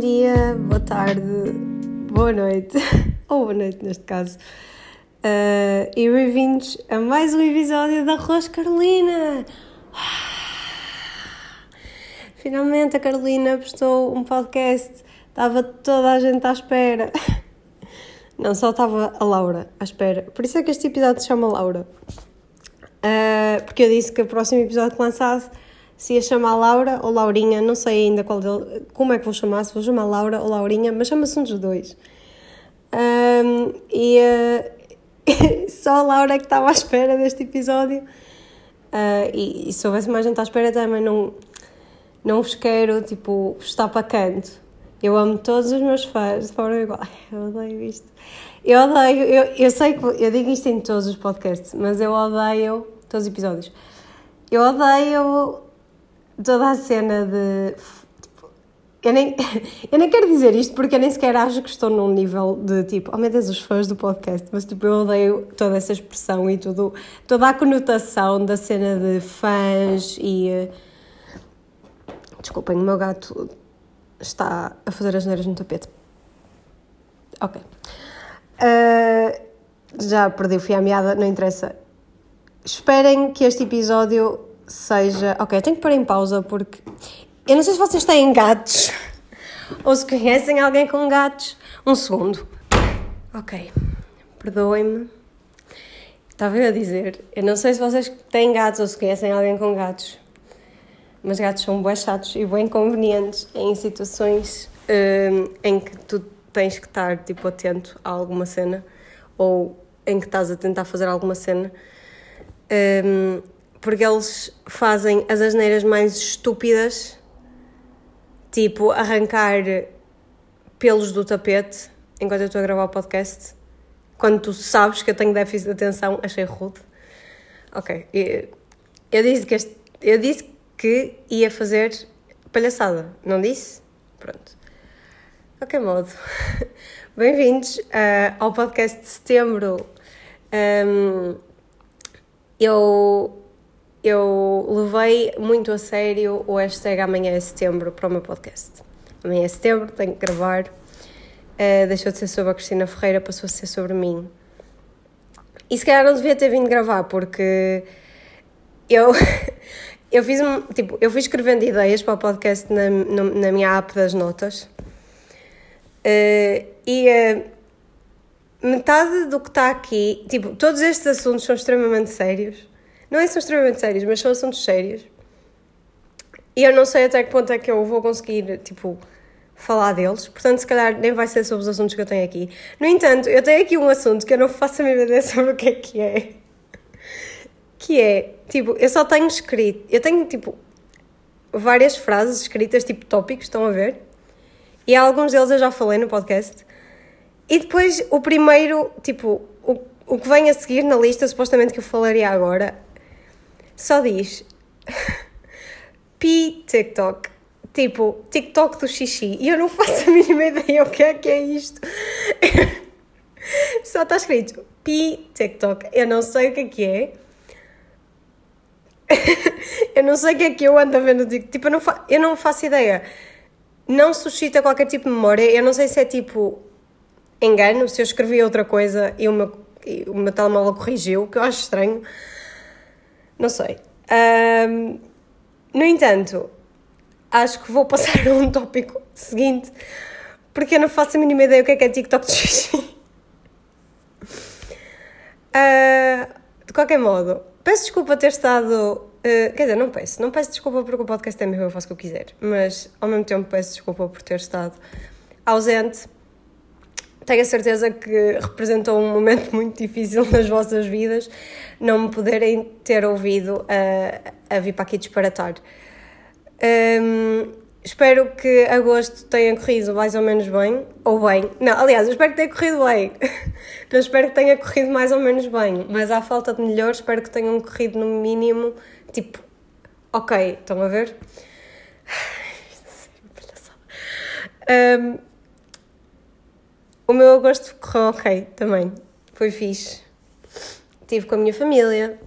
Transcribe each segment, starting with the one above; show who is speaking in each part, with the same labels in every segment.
Speaker 1: dia, boa tarde, boa noite, ou boa noite neste caso, uh, e bem-vindos a mais um episódio da Rosa Carolina. Finalmente a Carolina postou um podcast, estava toda a gente à espera. Não, só estava a Laura à espera. Por isso é que este episódio se chama Laura. Uh, porque eu disse que o próximo episódio que lançasse se ia chamar Laura ou Laurinha, não sei ainda qual dele, como é que vou chamar, se vou chamar Laura ou Laurinha, mas chama-se um dos dois. Um, e uh, só a Laura é que estava à espera deste episódio. Uh, e, e, se houvesse mais gente à espera também não, não vos quero, tipo, estar para canto. Eu amo todos os meus fãs de forma igual. Eu odeio isto. Eu odeio, eu, eu sei que eu digo isto em todos os podcasts, mas eu odeio todos os episódios. Eu odeio toda a cena de. Tipo, eu nem, eu nem quero dizer isto porque eu nem sequer acho que estou num nível de tipo, oh meu Deus, os fãs do podcast, mas tipo, eu odeio toda essa expressão e tudo, toda a conotação da cena de fãs e. Eh, desculpem, o meu gato está a fazer as neiras no tapete. Ok. Uh, já perdi o fio à meada, não interessa. Esperem que este episódio seja. Ok, tenho que pôr em pausa porque. Eu não sei se vocês têm gatos ou se conhecem alguém com gatos. Um segundo. Ok, perdoem-me. Estava eu a dizer. Eu não sei se vocês têm gatos ou se conhecem alguém com gatos. Mas gatos são bem chatos e bem convenientes em situações um, em que tu tens que estar tipo atento a alguma cena ou em que estás a tentar fazer alguma cena. Um, porque eles fazem as asneiras mais estúpidas, tipo arrancar pelos do tapete enquanto eu estou a gravar o podcast. Quando tu sabes que eu tenho déficit de atenção, achei rude. Ok, eu disse que, este, eu disse que ia fazer palhaçada, não disse? Pronto. Qualquer modo, bem-vindos uh, ao podcast de setembro. Um, eu eu levei muito a sério o hashtag Amanhã é Setembro para o meu podcast. Amanhã é Setembro, tenho que gravar. Uh, deixou de ser sobre a Cristina Ferreira, passou a ser sobre mim. E se calhar não devia ter vindo gravar, porque eu, eu fiz tipo, eu fui escrevendo ideias para o podcast na, na minha app das notas. Uh, e uh, metade do que está aqui, tipo, todos estes assuntos são extremamente sérios não é são extremamente sérios, mas são assuntos sérios. E eu não sei até que ponto é que eu vou conseguir, tipo, falar deles. Portanto, se calhar nem vai ser sobre os assuntos que eu tenho aqui. No entanto, eu tenho aqui um assunto que eu não faço a minha ideia sobre o que é que é. Que é, tipo, eu só tenho escrito, eu tenho, tipo, várias frases escritas, tipo, tópicos, estão a ver? E alguns deles eu já falei no podcast. E depois, o primeiro, tipo, o, o que vem a seguir na lista, supostamente que eu falaria agora, só diz Pi TikTok. Tipo, TikTok do xixi. E eu não faço a mínima ideia o que é que é isto. Só está escrito Pi TikTok. Eu não sei o que é que é. eu não sei o que é que eu ando a ver no TikTok. Tipo, eu não, fa eu não faço ideia. Não suscita qualquer tipo de memória. Eu não sei se é tipo engano, se eu escrevi outra coisa e o meu, e o meu telemóvel corrigiu, que eu acho estranho. Não sei. Um, no entanto, acho que vou passar a um tópico seguinte, porque eu não faço a mínima ideia o que é que é TikTok de xixi. Uh, de qualquer modo, peço desculpa ter estado. Uh, quer dizer, não peço. Não peço desculpa porque o podcast é meu, eu faço o que eu quiser. Mas ao mesmo tempo peço desculpa por ter estado ausente tenho a certeza que representou um momento muito difícil nas vossas vidas não me poderem ter ouvido a, a vir para aqui disparatar. Um, espero que agosto tenha corrido mais ou menos bem, ou bem. Não, aliás, eu espero que tenha corrido bem. Não espero que tenha corrido mais ou menos bem, mas à falta de melhor, espero que tenham corrido no mínimo, tipo, ok, estão a ver? Um, o meu agosto correu ok também. Foi fixe. Estive com a minha família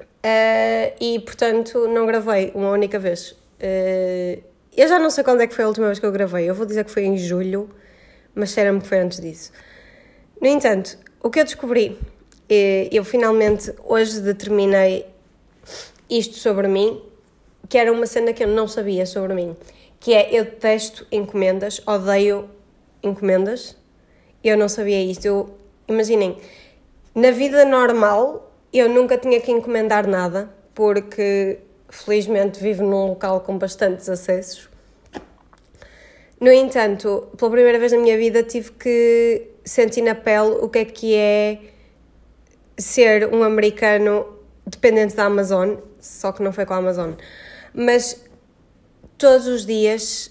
Speaker 1: uh, e, portanto, não gravei uma única vez. Uh, Eu já não sei quando é que foi a última vez que eu gravei. Eu vou dizer que foi em julho, mas será-me que foi antes disso. No entanto, o que eu descobri, eh, eu finalmente hoje determinei isto sobre mim, que era uma cena que eu não sabia sobre mim, que é eu detesto encomendas, odeio encomendas. Eu não sabia isto. Eu, imaginem, na vida normal eu nunca tinha que encomendar nada, porque felizmente vivo num local com bastantes acessos. No entanto, pela primeira vez na minha vida tive que sentir na pele o que é que é ser um americano dependente da Amazon, só que não foi com a Amazon. Mas todos os dias,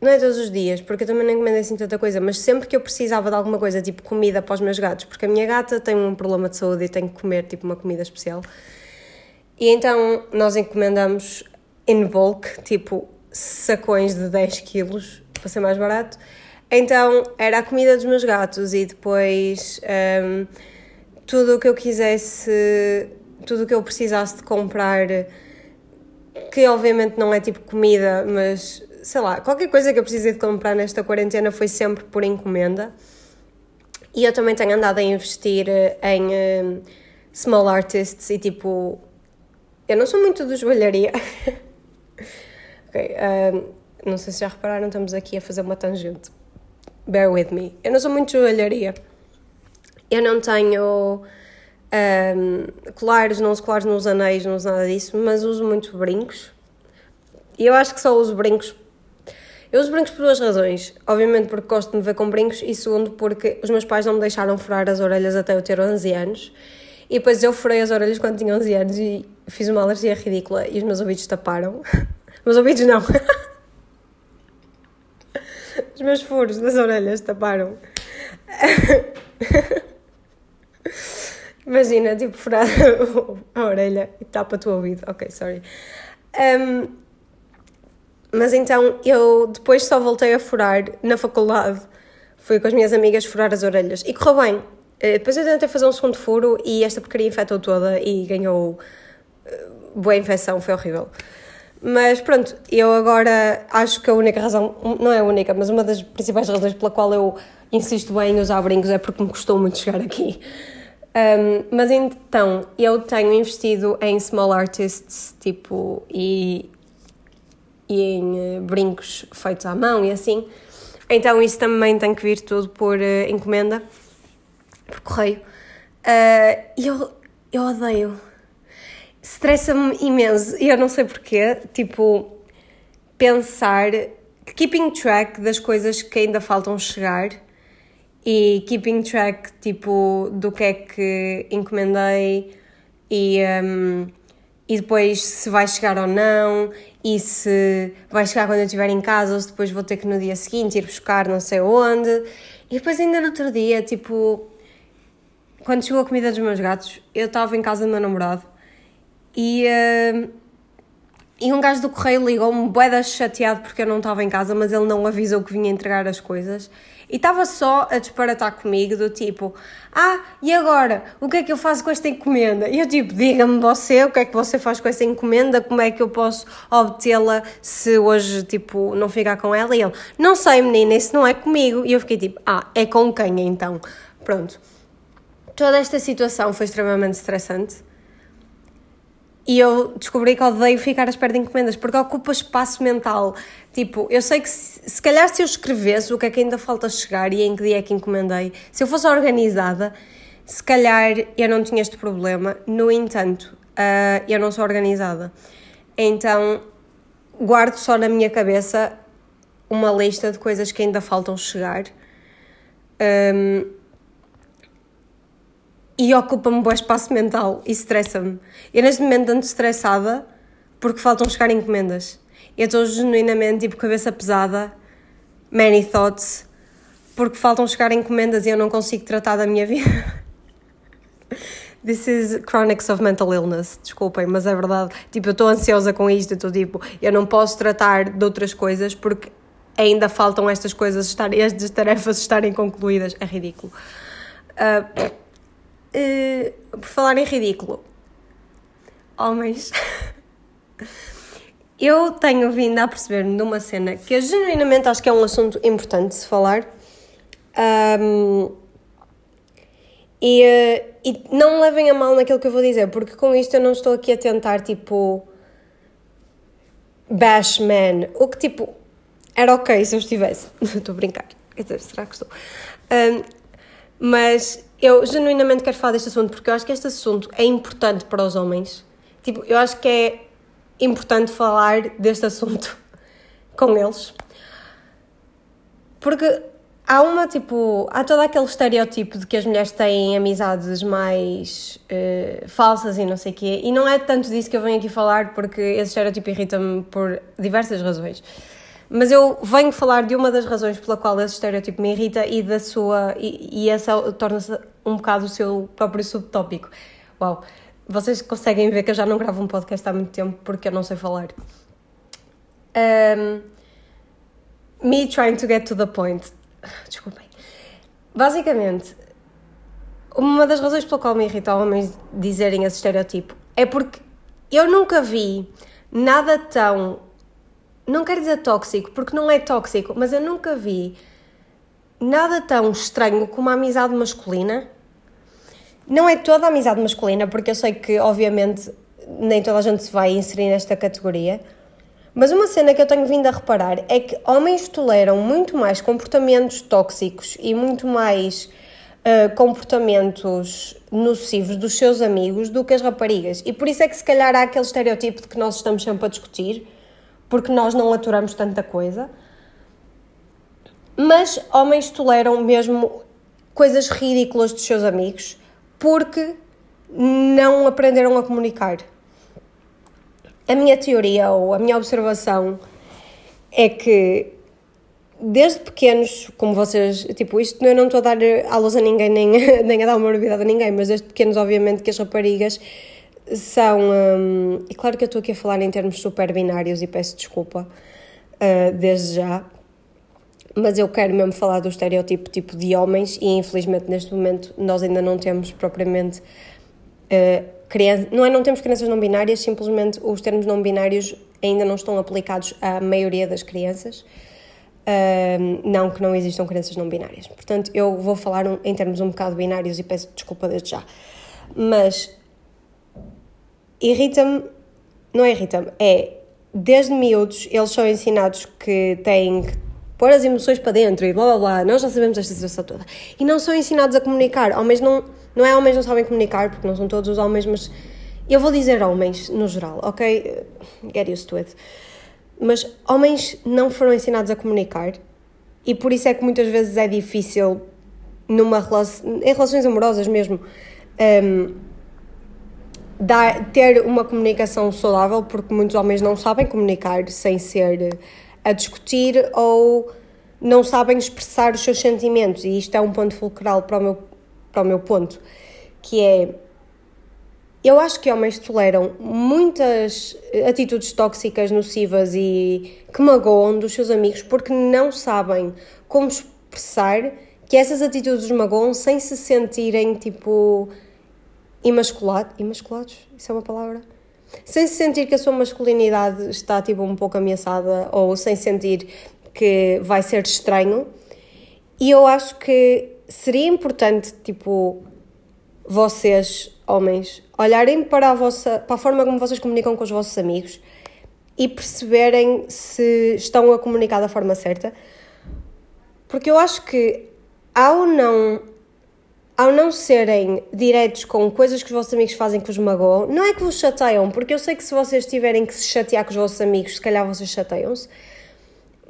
Speaker 1: não é todos os dias, porque eu também não encomendei assim tanta coisa, mas sempre que eu precisava de alguma coisa, tipo comida para os meus gatos, porque a minha gata tem um problema de saúde e tem que comer tipo uma comida especial. E então nós encomendamos in bulk, tipo sacões de 10 quilos, para ser mais barato. Então era a comida dos meus gatos e depois um, tudo o que eu quisesse, tudo o que eu precisasse de comprar, que obviamente não é tipo comida, mas sei lá, qualquer coisa que eu precisei de comprar nesta quarentena foi sempre por encomenda. E eu também tenho andado a investir em um, small artists e tipo. Eu não sou muito de joalharia. ok, um, não sei se já repararam, estamos aqui a fazer uma tangente. Bear with me. Eu não sou muito de joalharia. Eu não tenho um, colares, não uso colares, não anéis, não uso nada disso, mas uso muito brincos. E eu acho que só uso brincos. Eu uso brincos por duas razões. Obviamente porque gosto de me ver com brincos e segundo porque os meus pais não me deixaram furar as orelhas até eu ter 11 anos. E depois eu furei as orelhas quando tinha 11 anos e fiz uma alergia ridícula e os meus ouvidos taparam. meus ouvidos não. os meus furos das orelhas taparam. Imagina, tipo, furar a orelha e tapa-te o ouvido. Ok, sorry. Um, mas então eu depois só voltei a furar na faculdade. Fui com as minhas amigas furar as orelhas e correu bem. Uh, depois eu tentei fazer um segundo furo e esta porcaria infectou toda e ganhou uh, boa infecção, foi horrível. Mas pronto, eu agora acho que a única razão, não é a única, mas uma das principais razões pela qual eu insisto bem em usar brincos é porque me custou muito chegar aqui. Um, mas então, eu tenho investido em small artists, tipo, e, e em uh, brincos feitos à mão e assim. Então, isso também tem que vir tudo por uh, encomenda, por correio. Uh, eu, eu odeio. Estressa-me imenso e eu não sei porquê. Tipo, pensar, keeping track das coisas que ainda faltam chegar e keeping track tipo do que é que encomendei e, um, e depois se vai chegar ou não e se vai chegar quando eu estiver em casa ou se depois vou ter que no dia seguinte ir buscar não sei onde. E depois ainda no outro dia tipo quando chegou a comida dos meus gatos eu estava em casa do meu namorado e uh, e um gajo do correio ligou-me boeda chateado porque eu não estava em casa mas ele não avisou que vinha entregar as coisas e estava só a disparatar comigo, do tipo, ah, e agora? O que é que eu faço com esta encomenda? E eu tipo, diga-me você, o que é que você faz com esta encomenda? Como é que eu posso obtê-la se hoje, tipo, não ficar com ela? E ele, não sei menina, isso não é comigo. E eu fiquei tipo, ah, é com quem então? Pronto. Toda esta situação foi extremamente estressante. E eu descobri que odeio ficar à espera de encomendas porque ocupa espaço mental. Tipo, eu sei que se, se calhar se eu escrevesse o que é que ainda falta chegar e em que dia é que encomendei, se eu fosse organizada, se calhar eu não tinha este problema. No entanto, uh, eu não sou organizada. Então, guardo só na minha cabeça uma lista de coisas que ainda faltam chegar. Um, e ocupa-me bom espaço mental e estressa-me. Eu neste momento ando estressada porque faltam chegar encomendas. Eu estou genuinamente tipo cabeça pesada, many thoughts, porque faltam chegar encomendas e eu não consigo tratar da minha vida. This is chronics of mental illness, desculpem, mas é verdade. Tipo, eu estou ansiosa com isto, eu estou tipo, eu não posso tratar de outras coisas porque ainda faltam estas coisas, estarem, estas tarefas estarem concluídas. É ridículo. Uh, uh, por falar em ridículo, homens. eu tenho vindo a perceber-me de uma cena que eu genuinamente acho que é um assunto importante de se falar. Um, e, eh, e não levem a mal naquilo que eu vou dizer, porque com isto eu não estou aqui a tentar, tipo, bash man. O que, tipo, era ok se eu estivesse. estou a brincar. Quer dizer, será que estou? Um, mas eu genuinamente quero falar deste assunto porque eu acho que este assunto é importante para os homens. Tipo, eu acho que é importante falar deste assunto com eles. Porque há uma, tipo, há todo aquele estereótipo de que as mulheres têm amizades mais uh, falsas e não sei o quê, e não é tanto disso que eu venho aqui falar, porque esse estereótipo irrita-me por diversas razões. Mas eu venho falar de uma das razões pela qual esse estereótipo me irrita e da sua. e, e essa torna-se um bocado o seu próprio subtópico. Uau! Vocês conseguem ver que eu já não gravo um podcast há muito tempo porque eu não sei falar. Um, me trying to get to the point. Desculpem. Basicamente, uma das razões pela qual me irrita homens dizerem esse estereotipo é porque eu nunca vi nada tão. Não quero dizer tóxico, porque não é tóxico, mas eu nunca vi nada tão estranho como a amizade masculina não é toda a amizade masculina, porque eu sei que, obviamente, nem toda a gente se vai inserir nesta categoria. Mas uma cena que eu tenho vindo a reparar é que homens toleram muito mais comportamentos tóxicos e muito mais uh, comportamentos nocivos dos seus amigos do que as raparigas. E por isso é que, se calhar, há aquele estereotipo de que nós estamos sempre a discutir, porque nós não aturamos tanta coisa. Mas homens toleram mesmo coisas ridículas dos seus amigos porque não aprenderam a comunicar. A minha teoria ou a minha observação é que desde pequenos, como vocês, tipo, isto eu não estou a dar aulas a ninguém, nem, nem a dar uma novidade a ninguém, mas desde pequenos, obviamente, que as raparigas são. Hum, e claro que eu estou aqui a falar em termos super binários e peço desculpa uh, desde já, mas eu quero mesmo falar do estereótipo tipo de homens e infelizmente neste momento nós ainda não temos propriamente uh, criança, não é não temos crianças não binárias, simplesmente os termos não binários ainda não estão aplicados à maioria das crianças. Uh, não que não existam crianças não binárias. Portanto, eu vou falar um, em termos um bocado binários e peço desculpa desde já. Mas irrita-me, não é irrita-me, é desde miúdos eles são ensinados que têm que pôr as emoções para dentro e blá blá blá, nós já sabemos esta situação toda. E não são ensinados a comunicar. Homens não, não é homens não sabem comunicar, porque não são todos os homens, mas eu vou dizer homens no geral, ok? Get used to it. Mas homens não foram ensinados a comunicar e por isso é que muitas vezes é difícil numa relação, em relações amorosas mesmo, um, dar, ter uma comunicação saudável, porque muitos homens não sabem comunicar sem ser a discutir ou não sabem expressar os seus sentimentos. E isto é um ponto fulcral para o meu, para o meu ponto, que é. Eu acho que homens toleram muitas atitudes tóxicas, nocivas e que magoam dos seus amigos porque não sabem como expressar que essas atitudes magoam sem se sentirem tipo imasculados. Imasculados? Isso é uma palavra? sem sentir que a sua masculinidade está tipo um pouco ameaçada ou sem sentir que vai ser estranho. E eu acho que seria importante, tipo, vocês, homens, olharem para a, vossa, para a forma como vocês comunicam com os vossos amigos e perceberem se estão a comunicar da forma certa. Porque eu acho que ao não ao não serem diretos com coisas que os vossos amigos fazem que vos magoam, não é que vos chateiam, porque eu sei que se vocês tiverem que se chatear com os vossos amigos, se calhar vocês chateiam-se,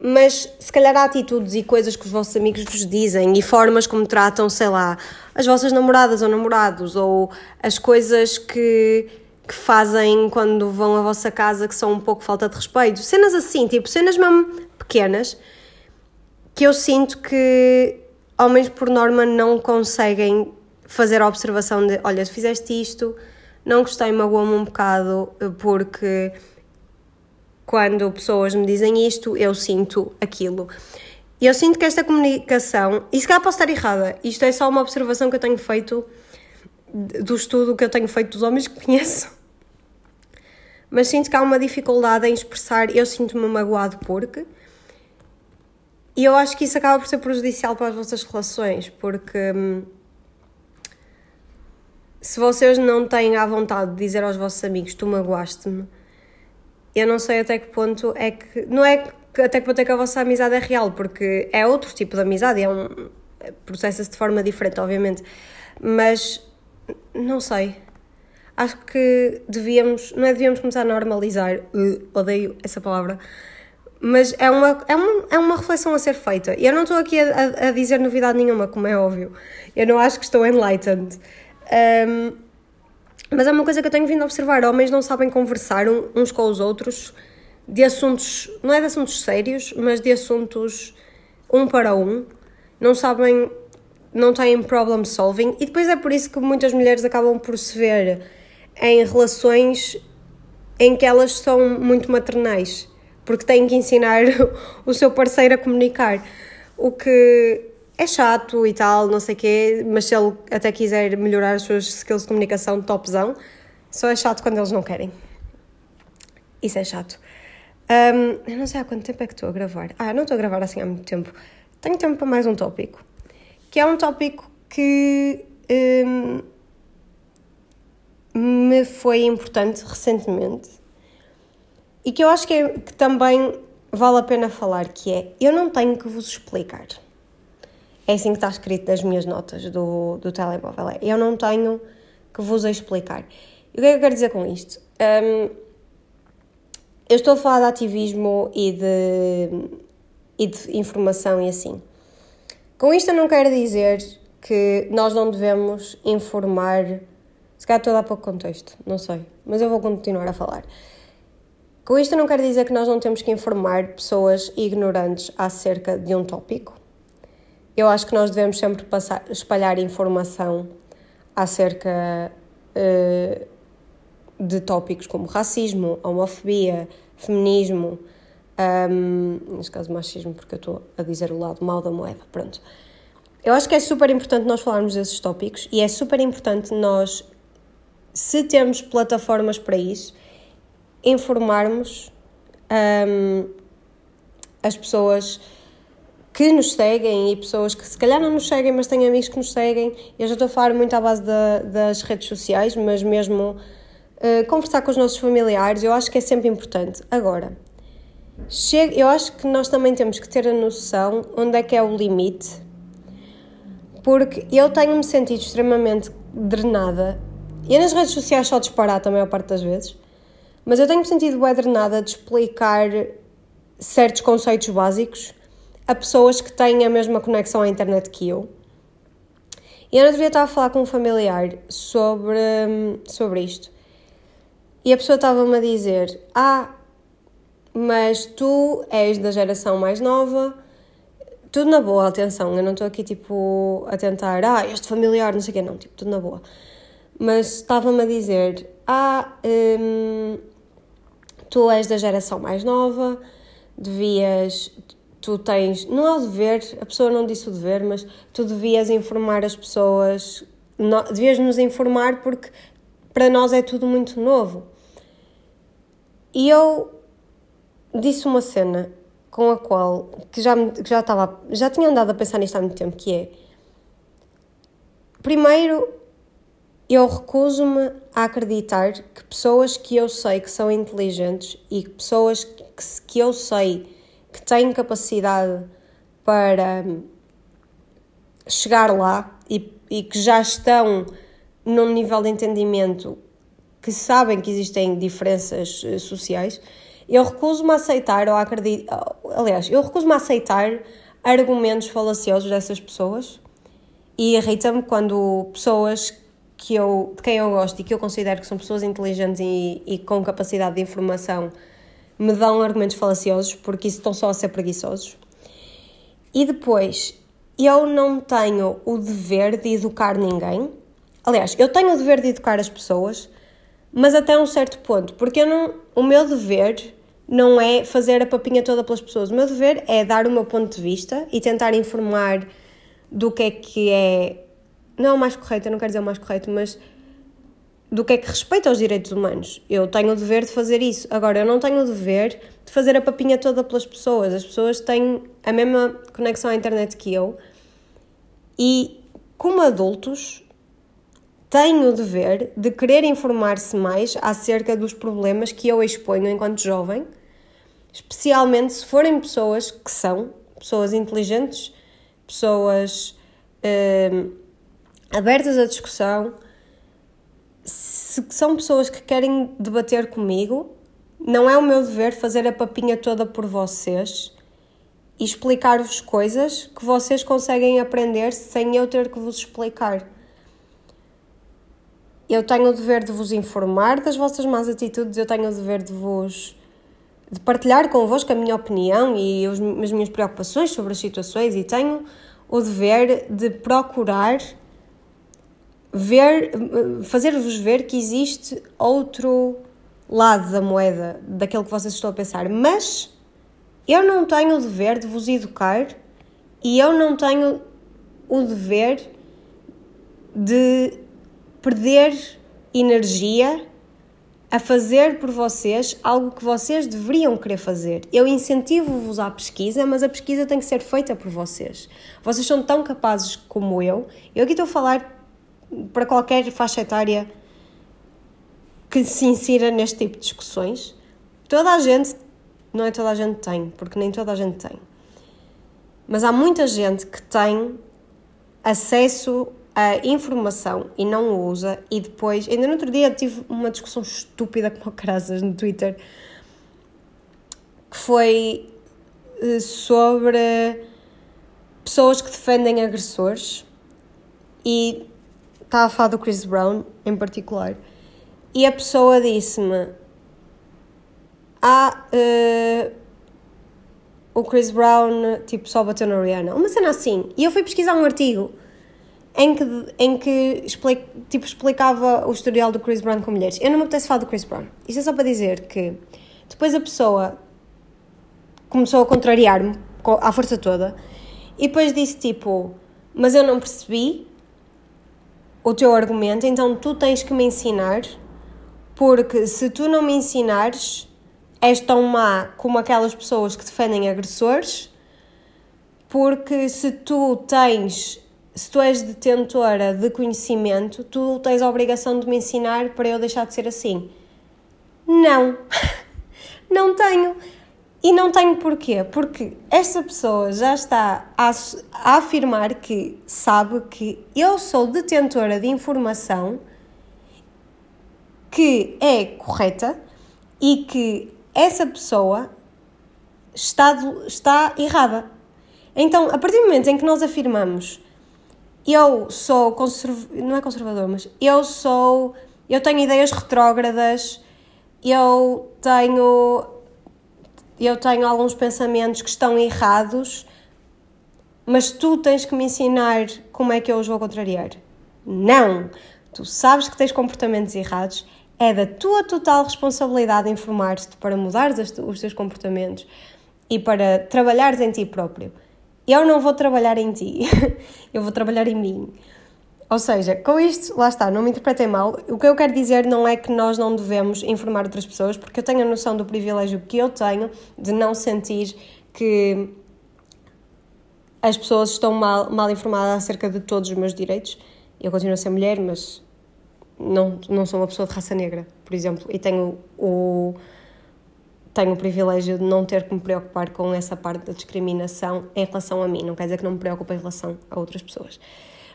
Speaker 1: mas se calhar há atitudes e coisas que os vossos amigos vos dizem e formas como tratam, sei lá, as vossas namoradas ou namorados, ou as coisas que, que fazem quando vão à vossa casa que são um pouco falta de respeito. Cenas assim, tipo, cenas mesmo pequenas que eu sinto que homens, por norma, não conseguem fazer a observação de: olha, se fizeste isto, não gostei, magoou-me um bocado, porque quando pessoas me dizem isto, eu sinto aquilo. E eu sinto que esta comunicação, e se calhar posso estar errada, isto é só uma observação que eu tenho feito do estudo que eu tenho feito dos homens que conheço. mas sinto que há uma dificuldade em expressar eu sinto-me magoado porque. E eu acho que isso acaba por ser prejudicial para as vossas relações, porque hum, se vocês não têm a vontade de dizer aos vossos amigos tu magoaste-me, eu não sei até que ponto é que. Não é que até que ponto é que a vossa amizade é real, porque é outro tipo de amizade, é um. processa-se de forma diferente, obviamente. Mas não sei. Acho que devíamos. Não é devíamos começar a normalizar. Uh, odeio essa palavra. Mas é uma, é, uma, é uma reflexão a ser feita. E eu não estou aqui a, a dizer novidade nenhuma, como é óbvio. Eu não acho que estou enlightened. Um, mas é uma coisa que eu tenho vindo a observar: homens não sabem conversar uns com os outros de assuntos, não é de assuntos sérios, mas de assuntos um para um. Não sabem, não têm problem solving. E depois é por isso que muitas mulheres acabam por se ver em relações em que elas são muito maternais, porque têm que ensinar o seu parceiro a comunicar. O que é chato e tal, não sei o quê, mas se ele até quiser melhorar as suas skills de comunicação, topzão, só é chato quando eles não querem. Isso é chato. Um, eu não sei há quanto tempo é que estou a gravar. Ah, não estou a gravar assim há muito tempo. Tenho tempo para mais um tópico, que é um tópico que um, me foi importante recentemente e que eu acho que, é, que também vale a pena falar, que é, eu não tenho que vos explicar é assim que está escrito nas minhas notas do, do telemóvel. É, eu não tenho que vos explicar. E o que é que eu quero dizer com isto? Um, eu estou a falar de ativismo e de, e de informação e assim. Com isto eu não quero dizer que nós não devemos informar. Se calhar estou a dar pouco contexto, não sei, mas eu vou continuar a falar. Com isto não quero dizer que nós não temos que informar pessoas ignorantes acerca de um tópico eu acho que nós devemos sempre passar, espalhar informação acerca uh, de tópicos como racismo, homofobia, feminismo, um, neste caso machismo, porque eu estou a dizer o lado mau da moeda, pronto. Eu acho que é super importante nós falarmos desses tópicos e é super importante nós, se temos plataformas para isso, informarmos um, as pessoas que nos seguem e pessoas que se calhar não nos seguem, mas têm amigos que nos seguem. Eu já estou a falar muito à base da, das redes sociais, mas mesmo uh, conversar com os nossos familiares, eu acho que é sempre importante. Agora, chega, eu acho que nós também temos que ter a noção onde é que é o limite, porque eu tenho-me sentido extremamente drenada, e nas redes sociais só disparar também a parte das vezes, mas eu tenho-me sentido bem drenada de explicar certos conceitos básicos a pessoas que têm a mesma conexão à internet que eu. E eu não devia estar a falar com um familiar sobre, sobre isto. E a pessoa estava-me a dizer: Ah, mas tu és da geração mais nova, tudo na boa, atenção, eu não estou aqui tipo a tentar, ah, este familiar, não sei o quê, não, tipo, tudo na boa. Mas estava-me a dizer: Ah, hum, tu és da geração mais nova, devias, tu tens, não é o dever, a pessoa não disse o dever, mas tu devias informar as pessoas, devias nos informar porque para nós é tudo muito novo. E eu disse uma cena com a qual, que já, que já estava, já tinha andado a pensar nisto há muito tempo, que é, primeiro, eu recuso-me a acreditar que pessoas que eu sei que são inteligentes e pessoas que, que eu sei que têm capacidade para chegar lá e, e que já estão num nível de entendimento que sabem que existem diferenças eh, sociais, eu recuso-me a aceitar ou a acreditar. Aliás, eu recuso-me a aceitar argumentos falaciosos dessas pessoas e irrita-me quando pessoas que eu, de quem eu gosto e que eu considero que são pessoas inteligentes e, e com capacidade de informação me dão argumentos falaciosos, porque isso estão só a ser preguiçosos. E depois, eu não tenho o dever de educar ninguém. Aliás, eu tenho o dever de educar as pessoas, mas até um certo ponto, porque eu não, o meu dever não é fazer a papinha toda pelas pessoas. O meu dever é dar o meu ponto de vista e tentar informar do que é que é. Não é o mais correto, eu não quero dizer o mais correto, mas do que é que respeita aos direitos humanos. Eu tenho o dever de fazer isso. Agora, eu não tenho o dever de fazer a papinha toda pelas pessoas. As pessoas têm a mesma conexão à internet que eu e, como adultos, têm o dever de querer informar-se mais acerca dos problemas que eu exponho enquanto jovem, especialmente se forem pessoas que são pessoas inteligentes, pessoas eh, abertas à discussão se são pessoas que querem debater comigo, não é o meu dever fazer a papinha toda por vocês e explicar-vos coisas que vocês conseguem aprender sem eu ter que vos explicar. Eu tenho o dever de vos informar das vossas más atitudes, eu tenho o dever de vos de partilhar convosco a minha opinião e as minhas preocupações sobre as situações e tenho o dever de procurar ver, fazer-vos ver que existe outro lado da moeda daquilo que vocês estão a pensar, mas eu não tenho o dever de vos educar e eu não tenho o dever de perder energia a fazer por vocês algo que vocês deveriam querer fazer. Eu incentivo-vos à pesquisa, mas a pesquisa tem que ser feita por vocês. Vocês são tão capazes como eu. Eu aqui estou a falar para qualquer faixa etária que se insira neste tipo de discussões. Toda a gente, não é toda a gente tem, porque nem toda a gente tem, mas há muita gente que tem acesso a informação e não o usa, e depois, ainda no outro dia tive uma discussão estúpida com carasas no Twitter que foi eh, sobre pessoas que defendem agressores e estava a falar do Chris Brown em particular, e a pessoa disse-me: Ah, uh, o Chris Brown tipo, só bateu na Rihanna. Uma cena assim. E eu fui pesquisar um artigo em que, em que tipo, explicava o historial do Chris Brown com mulheres. Eu não me apetece falar do Chris Brown. Isto é só para dizer que depois a pessoa começou a contrariar-me à força toda e depois disse tipo, mas eu não percebi o teu argumento, então tu tens que me ensinar, porque se tu não me ensinares, és tão má como aquelas pessoas que defendem agressores, porque se tu tens, se tu és detentora de conhecimento, tu tens a obrigação de me ensinar para eu deixar de ser assim. Não, não tenho. E não tenho porquê, porque esta pessoa já está a, a, afirmar que sabe que eu sou detentora de informação que é correta e que essa pessoa está, está errada. Então, a partir do momento em que nós afirmamos eu sou conservador, não é conservador, mas eu sou, eu tenho ideias retrógradas, eu tenho eu tenho alguns pensamentos que estão errados, mas tu tens que me ensinar como é que eu os vou contrariar. Não! Tu sabes que tens comportamentos errados, é da tua total responsabilidade informar-te para mudar os teus comportamentos e para trabalhares em ti próprio. Eu não vou trabalhar em ti, eu vou trabalhar em mim. Ou seja, com isto, lá está, não me interpretem mal. O que eu quero dizer não é que nós não devemos informar outras pessoas, porque eu tenho a noção do privilégio que eu tenho de não sentir que as pessoas estão mal, mal informadas acerca de todos os meus direitos. Eu continuo a ser mulher, mas não, não sou uma pessoa de raça negra, por exemplo, e tenho o, tenho o privilégio de não ter que me preocupar com essa parte da discriminação em relação a mim. Não quer dizer que não me preocupe em relação a outras pessoas.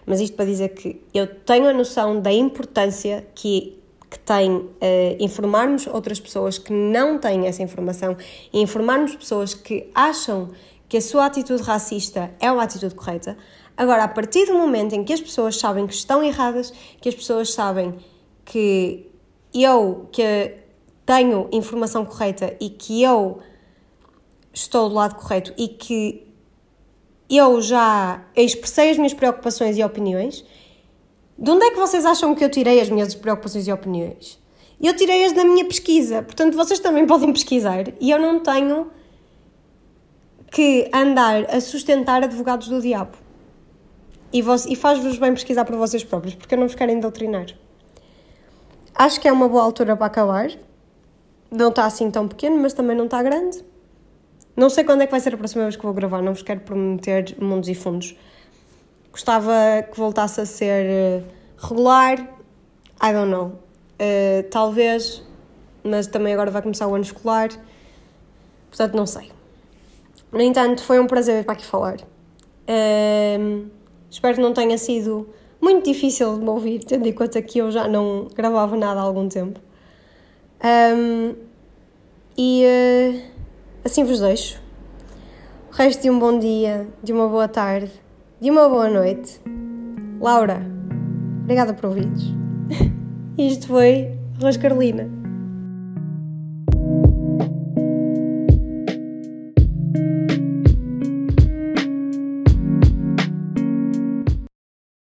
Speaker 1: Mas isto para dizer que eu tenho a noção da importância que, que tem uh, informarmos outras pessoas que não têm essa informação e informarmos pessoas que acham que a sua atitude racista é uma atitude correta. Agora, a partir do momento em que as pessoas sabem que estão erradas, que as pessoas sabem que eu que tenho informação correta e que eu estou do lado correto e que eu já expressei as minhas preocupações e opiniões. De onde é que vocês acham que eu tirei as minhas preocupações e opiniões? Eu tirei-as da minha pesquisa, portanto vocês também podem pesquisar e eu não tenho que andar a sustentar advogados do diabo. E, e faz-vos bem pesquisar por vocês próprios, porque eu não vos quero doutrinar. Acho que é uma boa altura para acabar. Não está assim tão pequeno, mas também não está grande. Não sei quando é que vai ser a próxima vez que vou gravar, não vos quero prometer mundos e fundos. Gostava que voltasse a ser eh, regular. I don't know. Uh, talvez, mas também agora vai começar o ano escolar. Portanto, não sei. No entanto, foi um prazer vir para aqui falar. Uh, espero que não tenha sido muito difícil de me ouvir, tendo em conta que eu já não gravava nada há algum tempo. Um, e uh, assim vos deixo. O resto de um bom dia, de uma boa tarde, de uma boa noite. Laura, obrigada por ouvires. Isto foi Rose Carolina.